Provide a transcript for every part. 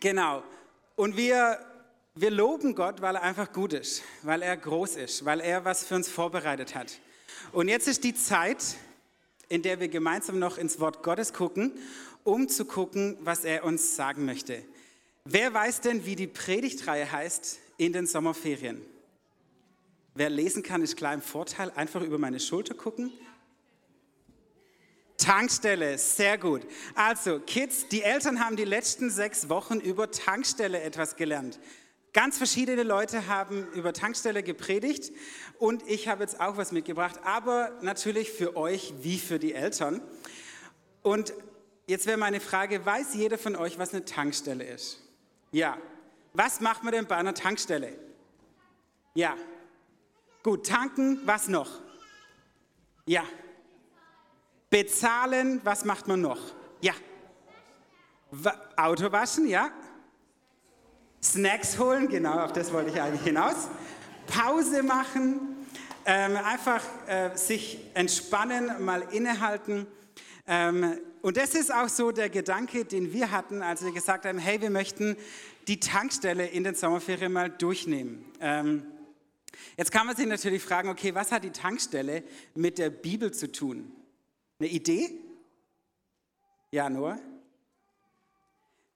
Genau. Und wir, wir loben Gott, weil er einfach gut ist, weil er groß ist, weil er was für uns vorbereitet hat. Und jetzt ist die Zeit, in der wir gemeinsam noch ins Wort Gottes gucken, um zu gucken, was er uns sagen möchte. Wer weiß denn, wie die Predigtreihe heißt in den Sommerferien? Wer lesen kann, ist klar im Vorteil. Einfach über meine Schulter gucken. Tankstelle, sehr gut. Also, Kids, die Eltern haben die letzten sechs Wochen über Tankstelle etwas gelernt. Ganz verschiedene Leute haben über Tankstelle gepredigt und ich habe jetzt auch was mitgebracht, aber natürlich für euch wie für die Eltern. Und jetzt wäre meine Frage, weiß jeder von euch, was eine Tankstelle ist? Ja. Was macht man denn bei einer Tankstelle? Ja. Gut, tanken, was noch? Ja. Bezahlen, was macht man noch? Ja. Auto waschen, ja. Snacks holen, genau, auf das wollte ich eigentlich hinaus. Pause machen, ähm, einfach äh, sich entspannen, mal innehalten. Ähm, und das ist auch so der Gedanke, den wir hatten, als wir gesagt haben, hey, wir möchten die Tankstelle in den Sommerferien mal durchnehmen. Ähm, jetzt kann man sich natürlich fragen, okay, was hat die Tankstelle mit der Bibel zu tun? Eine Idee? Ja, nur?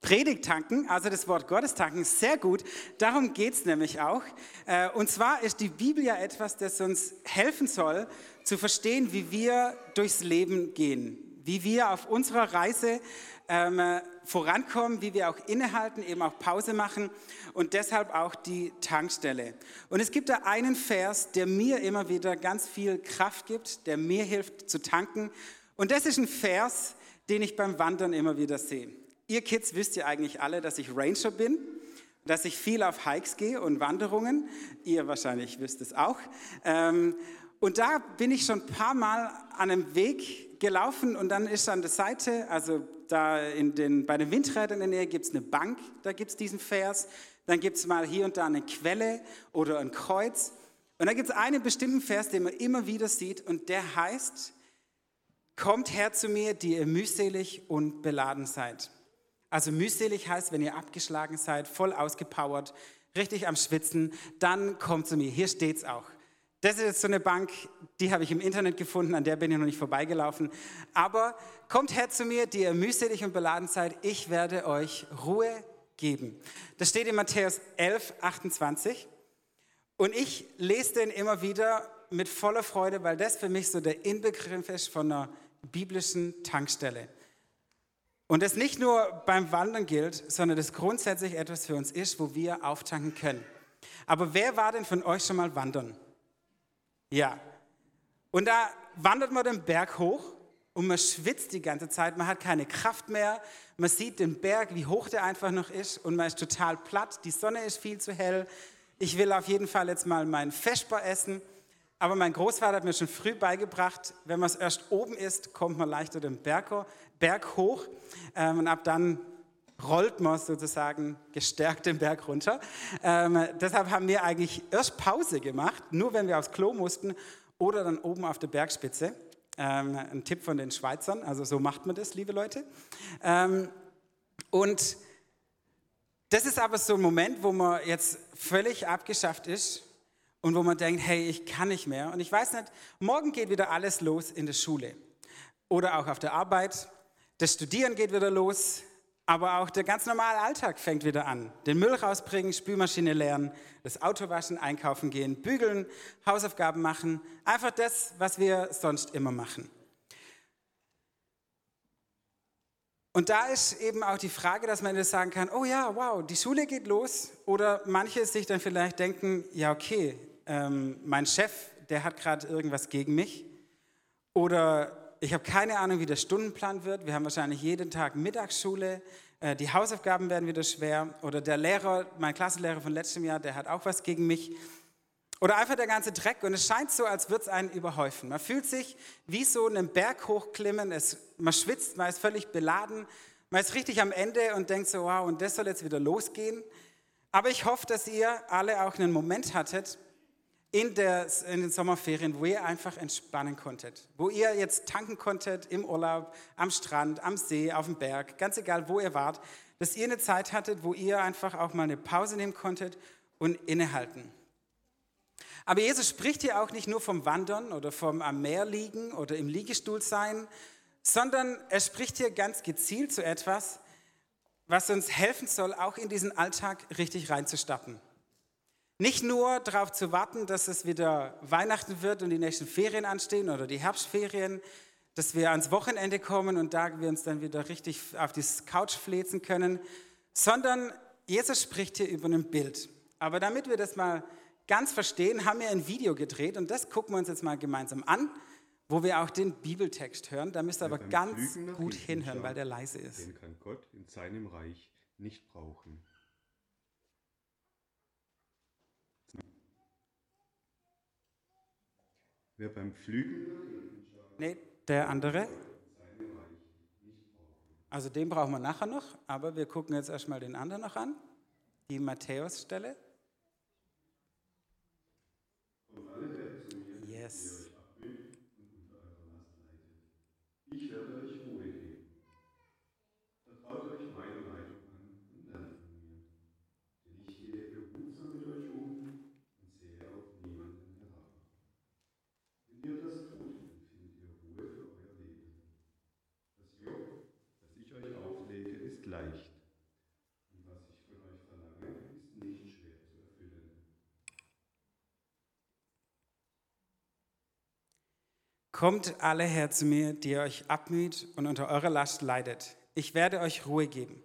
Predigt tanken, also das Wort Gottes tanken, sehr gut. Darum geht es nämlich auch. Äh, und zwar ist die Bibel ja etwas, das uns helfen soll, zu verstehen, wie wir durchs Leben gehen, wie wir auf unserer Reise ähm, vorankommen, wie wir auch innehalten, eben auch Pause machen und deshalb auch die Tankstelle. Und es gibt da einen Vers, der mir immer wieder ganz viel Kraft gibt, der mir hilft zu tanken. Und das ist ein Vers, den ich beim Wandern immer wieder sehe. Ihr Kids wisst ja eigentlich alle, dass ich Ranger bin, dass ich viel auf Hikes gehe und Wanderungen. Ihr wahrscheinlich wisst es auch. Ähm, und da bin ich schon ein paar Mal an einem Weg gelaufen und dann ist an der Seite, also da in den, bei den Windrädern in der Nähe gibt es eine Bank, da gibt es diesen Vers. Dann gibt es mal hier und da eine Quelle oder ein Kreuz. Und da gibt es einen bestimmten Vers, den man immer wieder sieht und der heißt, kommt her zu mir, die ihr mühselig und beladen seid. Also mühselig heißt, wenn ihr abgeschlagen seid, voll ausgepowert, richtig am Schwitzen, dann kommt zu mir. Hier steht es auch. Das ist so eine Bank, die habe ich im Internet gefunden, an der bin ich noch nicht vorbeigelaufen. Aber kommt her zu mir, die ihr mühselig und beladen seid, ich werde euch Ruhe geben. Das steht in Matthäus 11, 28. Und ich lese den immer wieder mit voller Freude, weil das für mich so der Inbegriff ist von einer biblischen Tankstelle. Und das nicht nur beim Wandern gilt, sondern das grundsätzlich etwas für uns ist, wo wir auftanken können. Aber wer war denn von euch schon mal wandern? Ja. Und da wandert man den Berg hoch und man schwitzt die ganze Zeit, man hat keine Kraft mehr, man sieht den Berg, wie hoch der einfach noch ist und man ist total platt, die Sonne ist viel zu hell. Ich will auf jeden Fall jetzt mal meinen Feschbar essen, aber mein Großvater hat mir schon früh beigebracht, wenn man es erst oben isst, kommt man leichter den Berg, Berg hoch. Ähm, und ab dann rollt man sozusagen gestärkt den Berg runter. Ähm, deshalb haben wir eigentlich erst Pause gemacht, nur wenn wir aufs Klo mussten oder dann oben auf der Bergspitze. Ähm, ein Tipp von den Schweizern, also so macht man das, liebe Leute. Ähm, und das ist aber so ein Moment, wo man jetzt völlig abgeschafft ist und wo man denkt, hey, ich kann nicht mehr. Und ich weiß nicht, morgen geht wieder alles los in der Schule oder auch auf der Arbeit das Studieren geht wieder los, aber auch der ganz normale Alltag fängt wieder an. Den Müll rausbringen, Spülmaschine leeren, das Auto waschen, einkaufen gehen, bügeln, Hausaufgaben machen. Einfach das, was wir sonst immer machen. Und da ist eben auch die Frage, dass man sagen kann, oh ja, wow, die Schule geht los. Oder manche sich dann vielleicht denken, ja, okay, ähm, mein Chef, der hat gerade irgendwas gegen mich. Oder ich habe keine Ahnung, wie der Stundenplan wird. Wir haben wahrscheinlich jeden Tag Mittagsschule. Äh, die Hausaufgaben werden wieder schwer. Oder der Lehrer, mein Klassenlehrer von letztem Jahr, der hat auch was gegen mich. Oder einfach der ganze Dreck. Und es scheint so, als würde es einen überhäufen. Man fühlt sich wie so einen Berg hochklimmen. Es, man schwitzt, man ist völlig beladen. Man ist richtig am Ende und denkt so, wow, und das soll jetzt wieder losgehen. Aber ich hoffe, dass ihr alle auch einen Moment hattet, in, der, in den Sommerferien, wo ihr einfach entspannen konntet, wo ihr jetzt tanken konntet im Urlaub, am Strand, am See, auf dem Berg, ganz egal, wo ihr wart. dass ihr eine Zeit hattet, wo ihr einfach auch mal eine Pause nehmen konntet und innehalten. Aber Jesus spricht hier auch nicht nur vom Wandern oder vom am Meer liegen oder im Liegestuhl sein, sondern er spricht hier ganz gezielt zu etwas, was uns helfen soll, auch in diesen Alltag richtig reinzustarten. Nicht nur darauf zu warten, dass es wieder Weihnachten wird und die nächsten Ferien anstehen oder die Herbstferien, dass wir ans Wochenende kommen und da wir uns dann wieder richtig auf die Couch flezen können, sondern Jesus spricht hier über ein Bild. Aber damit wir das mal ganz verstehen, haben wir ein Video gedreht und das gucken wir uns jetzt mal gemeinsam an, wo wir auch den Bibeltext hören. Da müsst ihr aber ganz gut hinhören, weil der leise ist. Den kann Gott in seinem Reich nicht brauchen. Wer beim Pflügen. Nee, der andere. Also den brauchen wir nachher noch, aber wir gucken jetzt erstmal den anderen noch an, die Matthäus-Stelle. Yes. Ich werde euch Ruhe geben. Vertraut euch meine Leitung an und lernt von mir. Denn ich gehe behutsam mit euch um und sehe auf niemanden herab. Wenn ihr das tut, findet ihr Ruhe für euer Leben. Das Joch, das ich euch auflege, ist leicht. Und was ich von euch verlange, ist nicht schwer zu erfüllen. Kommt alle her zu mir, die ihr euch abmüht und unter eurer Last leidet. Ich werde euch Ruhe geben.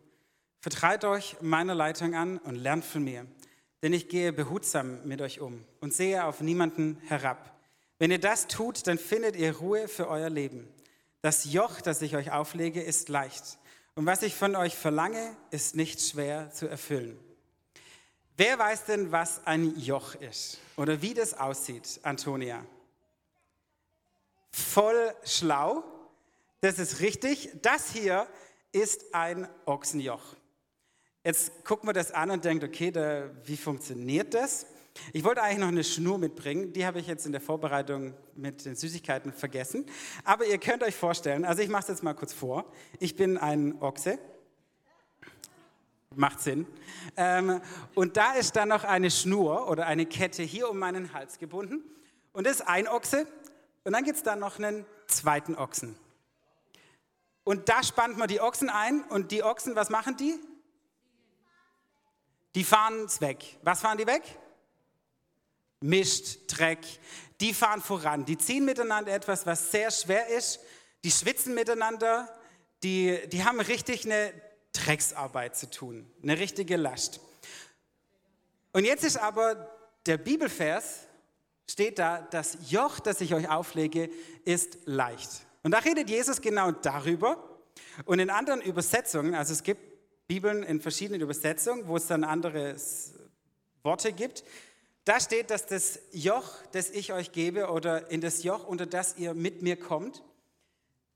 Vertraut euch meiner Leitung an und lernt von mir, denn ich gehe behutsam mit euch um und sehe auf niemanden herab. Wenn ihr das tut, dann findet ihr Ruhe für euer Leben. Das Joch, das ich euch auflege, ist leicht. Und was ich von euch verlange, ist nicht schwer zu erfüllen. Wer weiß denn, was ein Joch ist oder wie das aussieht, Antonia? Voll schlau. Das ist richtig. Das hier ist ein Ochsenjoch. Jetzt gucken wir das an und denkt, okay, da, wie funktioniert das? Ich wollte eigentlich noch eine Schnur mitbringen, die habe ich jetzt in der Vorbereitung mit den Süßigkeiten vergessen. Aber ihr könnt euch vorstellen, also ich mache es jetzt mal kurz vor. Ich bin ein Ochse. Macht Sinn. Ähm, und da ist dann noch eine Schnur oder eine Kette hier um meinen Hals gebunden. Und das ist ein Ochse und dann gibt es da noch einen zweiten Ochsen. Und da spannt man die Ochsen ein und die Ochsen, was machen die? Die fahren es weg. Was fahren die weg? Mischt, Dreck. Die fahren voran. Die ziehen miteinander etwas, was sehr schwer ist. Die schwitzen miteinander. Die, die haben richtig eine Drecksarbeit zu tun. Eine richtige Last. Und jetzt ist aber der Bibelvers, steht da, das Joch, das ich euch auflege, ist leicht. Und da redet Jesus genau darüber. Und in anderen Übersetzungen, also es gibt Bibeln in verschiedenen Übersetzungen, wo es dann andere Worte gibt, da steht, dass das Joch, das ich euch gebe oder in das Joch, unter das ihr mit mir kommt,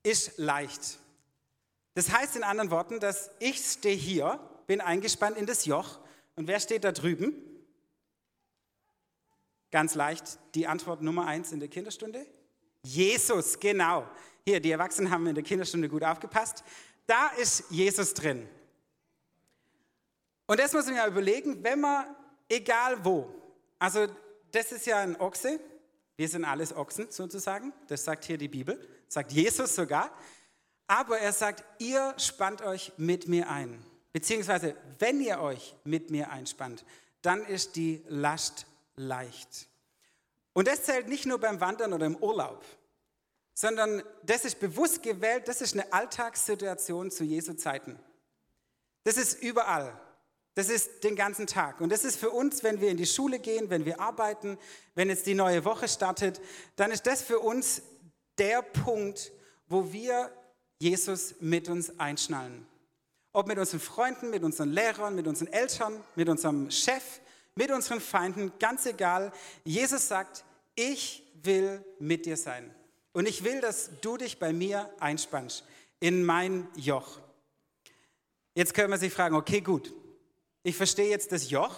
ist leicht. Das heißt in anderen Worten, dass ich stehe hier, bin eingespannt in das Joch und wer steht da drüben? Ganz leicht, die Antwort Nummer eins in der Kinderstunde. Jesus, genau. Hier, die Erwachsenen haben in der Kinderstunde gut aufgepasst. Da ist Jesus drin. Und das muss man ja überlegen, wenn man, egal wo, also das ist ja ein Ochse, wir sind alles Ochsen sozusagen, das sagt hier die Bibel, sagt Jesus sogar, aber er sagt, ihr spannt euch mit mir ein, beziehungsweise wenn ihr euch mit mir einspannt, dann ist die Last leicht. Und das zählt nicht nur beim Wandern oder im Urlaub, sondern das ist bewusst gewählt, das ist eine Alltagssituation zu Jesu Zeiten. Das ist überall. Das ist den ganzen Tag. Und das ist für uns, wenn wir in die Schule gehen, wenn wir arbeiten, wenn jetzt die neue Woche startet, dann ist das für uns der Punkt, wo wir Jesus mit uns einschnallen. Ob mit unseren Freunden, mit unseren Lehrern, mit unseren Eltern, mit unserem Chef, mit unseren Feinden, ganz egal. Jesus sagt, ich will mit dir sein. Und ich will, dass du dich bei mir einspannst in mein Joch. Jetzt können wir sich fragen, okay, gut, ich verstehe jetzt das Joch,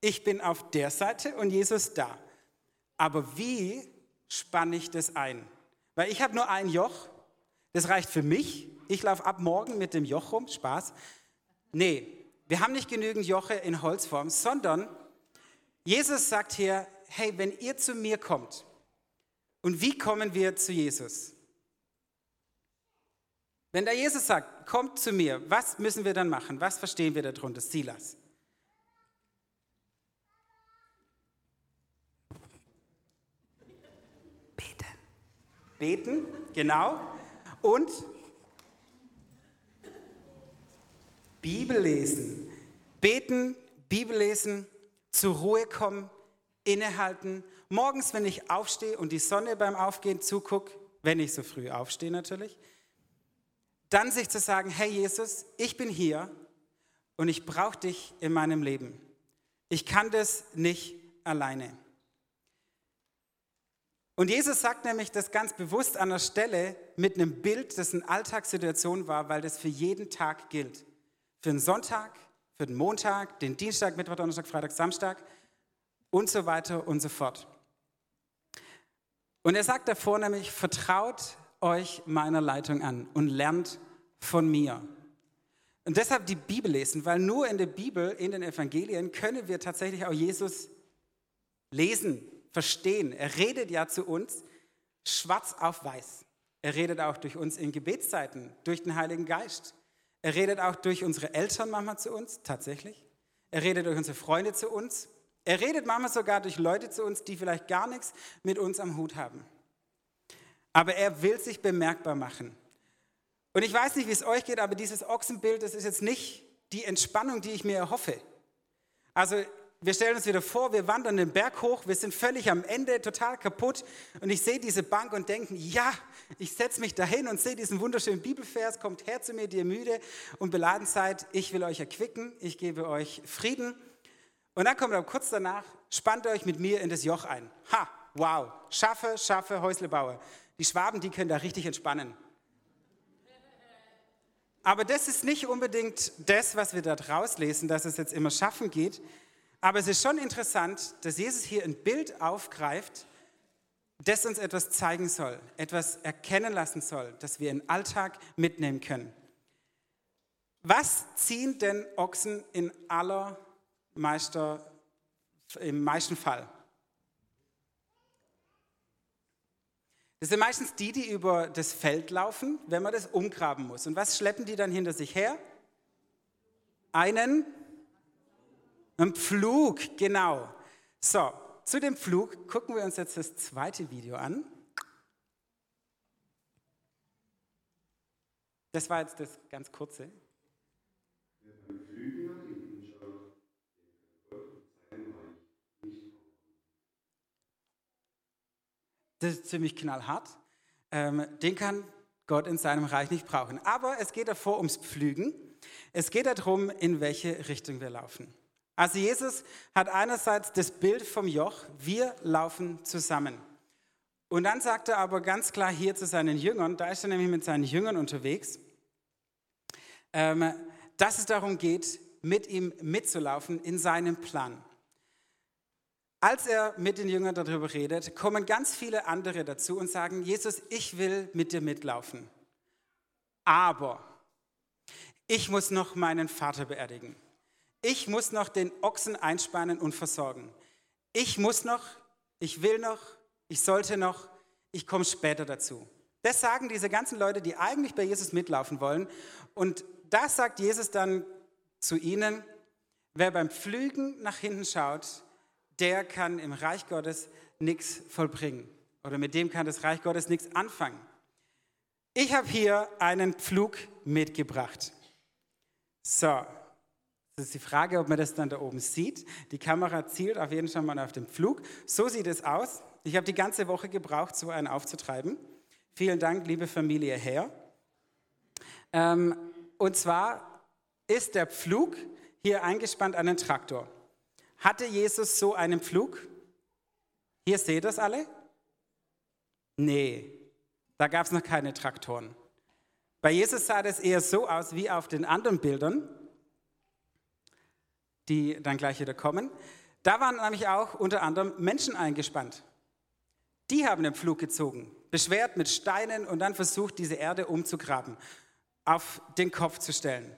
ich bin auf der Seite und Jesus da. Aber wie spanne ich das ein? Weil ich habe nur ein Joch, das reicht für mich. Ich laufe ab morgen mit dem Joch rum, Spaß. Nee, wir haben nicht genügend Joche in Holzform, sondern Jesus sagt hier, hey, wenn ihr zu mir kommt, und wie kommen wir zu Jesus? Wenn der Jesus sagt, kommt zu mir, was müssen wir dann machen? Was verstehen wir darunter? Silas. Beten. Beten, genau. Und Bibel lesen. Beten, Bibel lesen, zur Ruhe kommen, innehalten. Morgens, wenn ich aufstehe und die Sonne beim Aufgehen zugucke, wenn ich so früh aufstehe natürlich, dann sich zu sagen, hey Jesus, ich bin hier und ich brauche dich in meinem Leben. Ich kann das nicht alleine. Und Jesus sagt nämlich das ganz bewusst an der Stelle mit einem Bild, das eine Alltagssituation war, weil das für jeden Tag gilt. Für den Sonntag, für den Montag, den Dienstag, Mittwoch, Donnerstag, Freitag, Samstag und so weiter und so fort. Und er sagt davor nämlich, vertraut euch meiner Leitung an und lernt von mir. Und deshalb die Bibel lesen, weil nur in der Bibel, in den Evangelien können wir tatsächlich auch Jesus lesen, verstehen. Er redet ja zu uns schwarz auf weiß. Er redet auch durch uns in Gebetszeiten, durch den Heiligen Geist. Er redet auch durch unsere Eltern manchmal zu uns, tatsächlich. Er redet durch unsere Freunde zu uns. Er redet manchmal sogar durch Leute zu uns, die vielleicht gar nichts mit uns am Hut haben. Aber er will sich bemerkbar machen. Und ich weiß nicht, wie es euch geht, aber dieses Ochsenbild, das ist jetzt nicht die Entspannung, die ich mir erhoffe. Also wir stellen uns wieder vor, wir wandern den Berg hoch, wir sind völlig am Ende, total kaputt. Und ich sehe diese Bank und denke, ja, ich setze mich dahin und sehe diesen wunderschönen Bibelvers, kommt her zu mir, die ihr müde und beladen seid, ich will euch erquicken, ich gebe euch Frieden. Und dann kommt aber kurz danach, spannt euch mit mir in das Joch ein. Ha, wow, schaffe, schaffe, Häusle baue. Die Schwaben, die können da richtig entspannen. Aber das ist nicht unbedingt das, was wir da draus lesen, dass es jetzt immer schaffen geht, aber es ist schon interessant, dass Jesus hier ein Bild aufgreift, das uns etwas zeigen soll, etwas erkennen lassen soll, das wir in Alltag mitnehmen können. Was ziehen denn Ochsen in aller Meister, im meisten Fall? Das sind meistens die, die über das Feld laufen, wenn man das umgraben muss. Und was schleppen die dann hinter sich her? Einen ein Pflug, genau. So, zu dem Pflug gucken wir uns jetzt das zweite Video an. Das war jetzt das ganz kurze. Das ist ziemlich knallhart. Ähm, den kann Gott in seinem Reich nicht brauchen. Aber es geht davor ums Pflügen. Es geht darum, in welche Richtung wir laufen. Also Jesus hat einerseits das Bild vom Joch, wir laufen zusammen. Und dann sagt er aber ganz klar hier zu seinen Jüngern, da ist er nämlich mit seinen Jüngern unterwegs, ähm, dass es darum geht, mit ihm mitzulaufen in seinem Plan. Als er mit den Jüngern darüber redet, kommen ganz viele andere dazu und sagen, Jesus, ich will mit dir mitlaufen. Aber ich muss noch meinen Vater beerdigen. Ich muss noch den Ochsen einspannen und versorgen. Ich muss noch, ich will noch, ich sollte noch, ich komme später dazu. Das sagen diese ganzen Leute, die eigentlich bei Jesus mitlaufen wollen. Und das sagt Jesus dann zu ihnen, wer beim Pflügen nach hinten schaut, der kann im Reich Gottes nichts vollbringen. Oder mit dem kann das Reich Gottes nichts anfangen. Ich habe hier einen Pflug mitgebracht. So, das ist die Frage, ob man das dann da oben sieht. Die Kamera zielt auf jeden Fall mal auf den Flug. So sieht es aus. Ich habe die ganze Woche gebraucht, so einen aufzutreiben. Vielen Dank, liebe Familie Herr. Ähm, und zwar ist der Pflug hier eingespannt an den Traktor. Hatte Jesus so einen Pflug? Hier seht ihr das alle? Nee, da gab es noch keine Traktoren. Bei Jesus sah das eher so aus wie auf den anderen Bildern die dann gleich wieder kommen. Da waren nämlich auch unter anderem Menschen eingespannt. Die haben den Pflug gezogen, beschwert mit Steinen und dann versucht, diese Erde umzugraben, auf den Kopf zu stellen.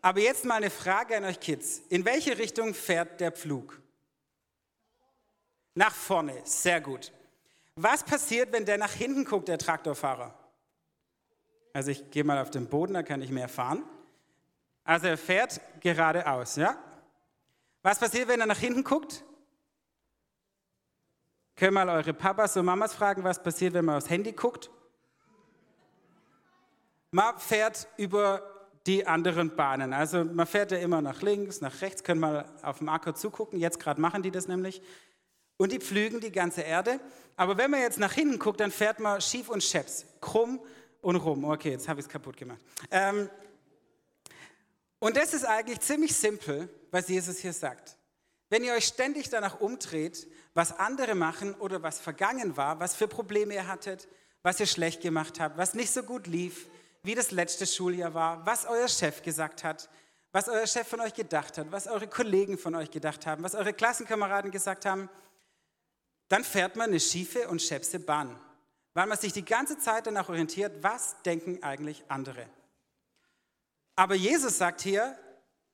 Aber jetzt mal eine Frage an euch Kids. In welche Richtung fährt der Pflug? Nach vorne, sehr gut. Was passiert, wenn der nach hinten guckt, der Traktorfahrer? Also ich gehe mal auf den Boden, da kann ich mehr fahren. Also er fährt geradeaus, ja? Was passiert, wenn er nach hinten guckt? Können mal eure Papas und Mamas fragen, was passiert, wenn man aufs Handy guckt? Man fährt über die anderen Bahnen. Also man fährt ja immer nach links, nach rechts, können mal auf dem Acker zugucken. Jetzt gerade machen die das nämlich. Und die pflügen die ganze Erde. Aber wenn man jetzt nach hinten guckt, dann fährt man schief und scheps, krumm und rum. Okay, jetzt habe ich es kaputt gemacht. Ähm, und das ist eigentlich ziemlich simpel, was Jesus hier sagt. Wenn ihr euch ständig danach umdreht, was andere machen oder was vergangen war, was für Probleme ihr hattet, was ihr schlecht gemacht habt, was nicht so gut lief, wie das letzte Schuljahr war, was euer Chef gesagt hat, was euer Chef von euch gedacht hat, was eure Kollegen von euch gedacht haben, was eure Klassenkameraden gesagt haben, dann fährt man eine schiefe und schäpse Bahn, weil man sich die ganze Zeit danach orientiert, was denken eigentlich andere. Aber Jesus sagt hier,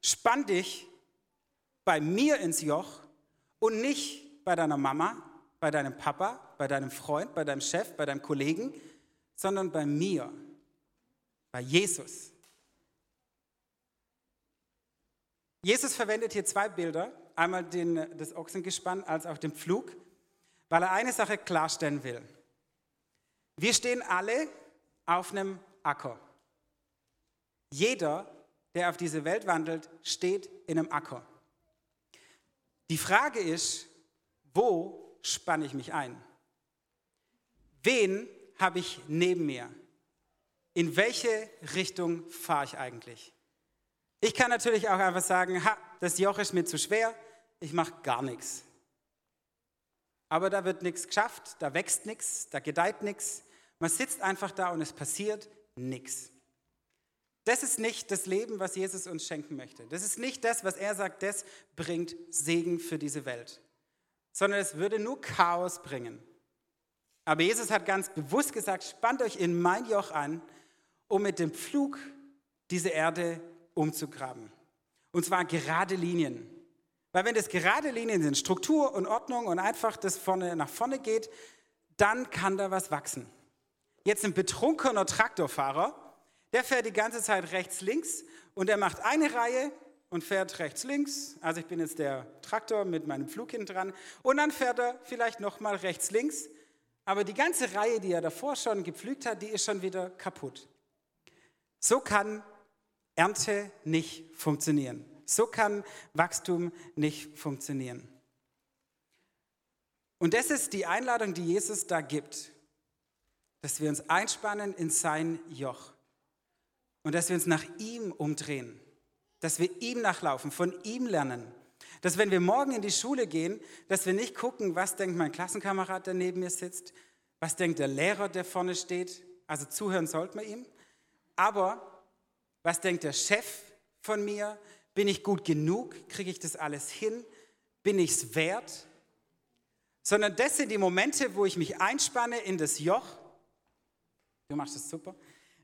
spann dich bei mir ins Joch und nicht bei deiner Mama, bei deinem Papa, bei deinem Freund, bei deinem Chef, bei deinem Kollegen, sondern bei mir, bei Jesus. Jesus verwendet hier zwei Bilder, einmal den, das Ochsengespann als auch den Pflug weil er eine Sache klarstellen will. Wir stehen alle auf einem Acker. Jeder, der auf diese Welt wandelt, steht in einem Acker. Die Frage ist, wo spanne ich mich ein? Wen habe ich neben mir? In welche Richtung fahre ich eigentlich? Ich kann natürlich auch einfach sagen, ha, das Joch ist mir zu schwer, ich mache gar nichts aber da wird nichts geschafft, da wächst nichts, da gedeiht nichts. Man sitzt einfach da und es passiert nichts. Das ist nicht das Leben, was Jesus uns schenken möchte. Das ist nicht das, was er sagt, das bringt Segen für diese Welt, sondern es würde nur Chaos bringen. Aber Jesus hat ganz bewusst gesagt, spannt euch in mein Joch an, um mit dem Pflug diese Erde umzugraben. Und zwar gerade Linien. Weil wenn das gerade Linien sind, Struktur und Ordnung und einfach das vorne nach vorne geht, dann kann da was wachsen. Jetzt ein betrunkener Traktorfahrer, der fährt die ganze Zeit rechts, links und er macht eine Reihe und fährt rechts, links. Also ich bin jetzt der Traktor mit meinem Flug hinten dran. Und dann fährt er vielleicht nochmal rechts, links. Aber die ganze Reihe, die er davor schon gepflügt hat, die ist schon wieder kaputt. So kann Ernte nicht funktionieren. So kann Wachstum nicht funktionieren. Und das ist die Einladung, die Jesus da gibt, dass wir uns einspannen in sein Joch und dass wir uns nach ihm umdrehen, dass wir ihm nachlaufen, von ihm lernen. Dass wenn wir morgen in die Schule gehen, dass wir nicht gucken, was denkt mein Klassenkamerad, der neben mir sitzt, was denkt der Lehrer, der vorne steht. Also zuhören sollte man ihm. Aber was denkt der Chef von mir? Bin ich gut genug? Kriege ich das alles hin? Bin ich es wert? Sondern das sind die Momente, wo ich mich einspanne in das Joch. Du machst das super.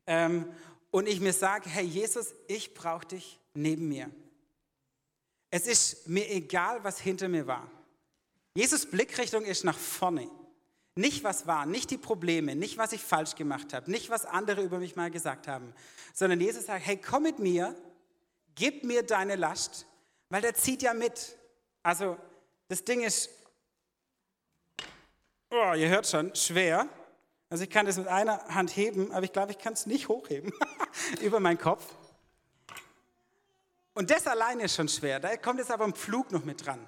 Ähm, und ich mir sage, hey Jesus, ich brauche dich neben mir. Es ist mir egal, was hinter mir war. Jesus Blickrichtung ist nach vorne. Nicht was war, nicht die Probleme, nicht was ich falsch gemacht habe, nicht was andere über mich mal gesagt haben, sondern Jesus sagt, hey, komm mit mir gib mir deine Last, weil der zieht ja mit. Also das Ding ist, oh, ihr hört schon, schwer. Also ich kann das mit einer Hand heben, aber ich glaube, ich kann es nicht hochheben über meinen Kopf. Und das alleine ist schon schwer. Da kommt jetzt aber ein Pflug noch mit dran.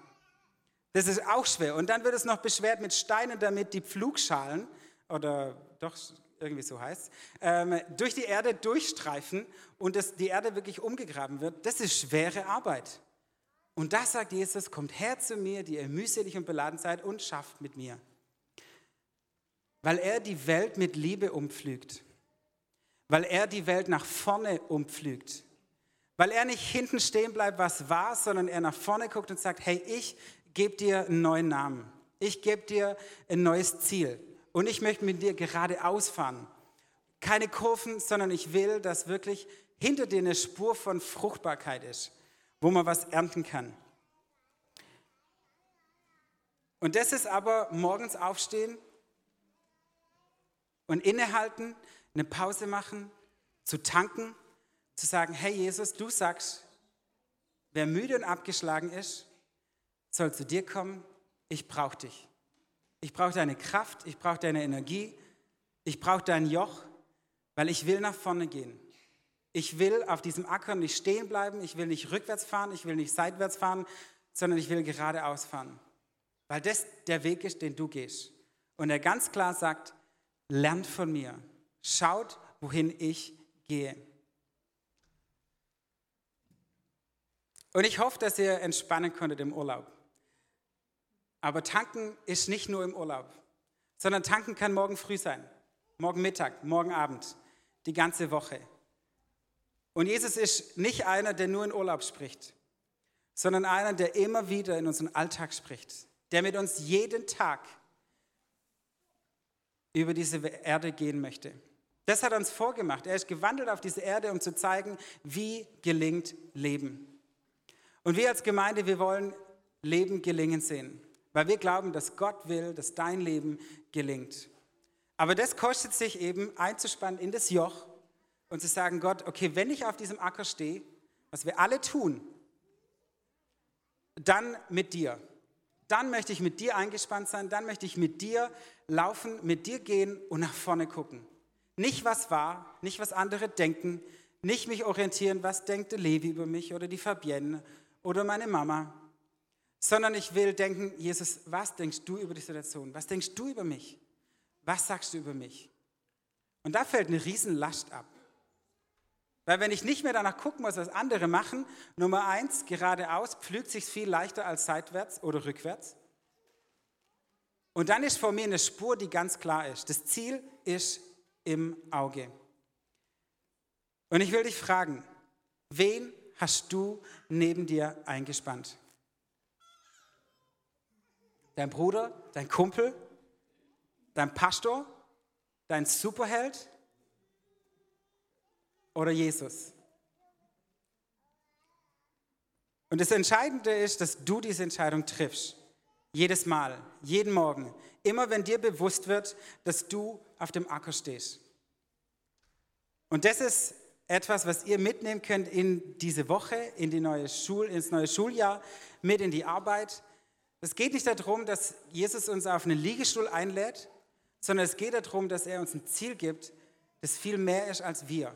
Das ist auch schwer. Und dann wird es noch beschwert mit Steinen, damit die Pflugschalen, oder doch irgendwie so heißt, ähm, durch die Erde durchstreifen und dass die Erde wirklich umgegraben wird, das ist schwere Arbeit. Und da sagt Jesus, kommt her zu mir, die ihr mühselig und beladen seid und schafft mit mir. Weil er die Welt mit Liebe umpflügt. Weil er die Welt nach vorne umpflügt. Weil er nicht hinten stehen bleibt, was war, sondern er nach vorne guckt und sagt, hey, ich gebe dir einen neuen Namen. Ich gebe dir ein neues Ziel. Und ich möchte mit dir geradeaus fahren. Keine Kurven, sondern ich will, dass wirklich hinter dir eine Spur von Fruchtbarkeit ist, wo man was ernten kann. Und das ist aber morgens aufstehen und innehalten, eine Pause machen, zu tanken, zu sagen, hey Jesus, du sagst, wer müde und abgeschlagen ist, soll zu dir kommen, ich brauche dich. Ich brauche deine Kraft, ich brauche deine Energie, ich brauche dein Joch, weil ich will nach vorne gehen. Ich will auf diesem Acker nicht stehen bleiben, ich will nicht rückwärts fahren, ich will nicht seitwärts fahren, sondern ich will geradeaus fahren. Weil das der Weg ist, den du gehst. Und er ganz klar sagt, lernt von mir, schaut, wohin ich gehe. Und ich hoffe, dass ihr entspannen konntet im Urlaub. Aber tanken ist nicht nur im Urlaub, sondern tanken kann morgen früh sein, morgen Mittag, morgen Abend, die ganze Woche. Und Jesus ist nicht einer, der nur in Urlaub spricht, sondern einer, der immer wieder in unseren Alltag spricht, der mit uns jeden Tag über diese Erde gehen möchte. Das hat er uns vorgemacht. Er ist gewandelt auf diese Erde, um zu zeigen, wie gelingt Leben. Und wir als Gemeinde, wir wollen Leben gelingen sehen, weil wir glauben, dass Gott will, dass dein Leben gelingt. Aber das kostet sich eben einzuspannen in das Joch und zu sagen, Gott, okay, wenn ich auf diesem Acker stehe, was wir alle tun, dann mit dir dann möchte ich mit dir eingespannt sein, dann möchte ich mit dir laufen, mit dir gehen und nach vorne gucken. Nicht was war, nicht was andere denken, nicht mich orientieren, was denkt Levi über mich oder die Fabienne oder meine Mama, sondern ich will denken, Jesus, was denkst du über die Situation? Was denkst du über mich? Was sagst du über mich? Und da fällt eine Riesenlast ab. Weil wenn ich nicht mehr danach gucken muss, was andere machen, Nummer eins, geradeaus pflügt sich viel leichter als seitwärts oder rückwärts. Und dann ist vor mir eine Spur, die ganz klar ist. Das Ziel ist im Auge. Und ich will dich fragen, wen hast du neben dir eingespannt? Dein Bruder, dein Kumpel, dein Pastor, dein Superheld, oder Jesus? Und das Entscheidende ist, dass du diese Entscheidung triffst. Jedes Mal, jeden Morgen. Immer wenn dir bewusst wird, dass du auf dem Acker stehst. Und das ist etwas, was ihr mitnehmen könnt in diese Woche, in die neue Schul, ins neue Schuljahr, mit in die Arbeit. Es geht nicht darum, dass Jesus uns auf einen Liegestuhl einlädt, sondern es geht darum, dass er uns ein Ziel gibt, das viel mehr ist als wir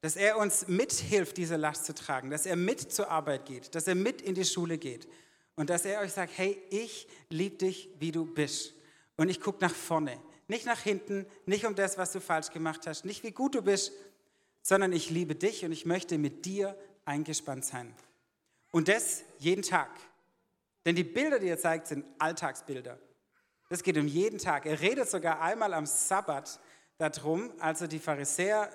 dass er uns mithilft, diese Last zu tragen, dass er mit zur Arbeit geht, dass er mit in die Schule geht und dass er euch sagt, hey, ich liebe dich, wie du bist und ich gucke nach vorne, nicht nach hinten, nicht um das, was du falsch gemacht hast, nicht wie gut du bist, sondern ich liebe dich und ich möchte mit dir eingespannt sein. Und das jeden Tag. Denn die Bilder, die er zeigt, sind Alltagsbilder. Das geht um jeden Tag. Er redet sogar einmal am Sabbat darum, als er die Pharisäer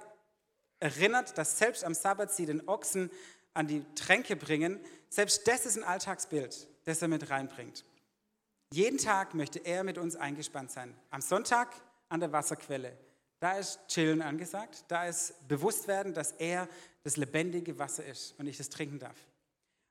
erinnert, dass selbst am Sabbat sie den Ochsen an die Tränke bringen. Selbst das ist ein Alltagsbild, das er mit reinbringt. Jeden Tag möchte er mit uns eingespannt sein. Am Sonntag an der Wasserquelle. Da ist Chillen angesagt. Da ist Bewusstwerden, dass er das lebendige Wasser ist und ich das trinken darf.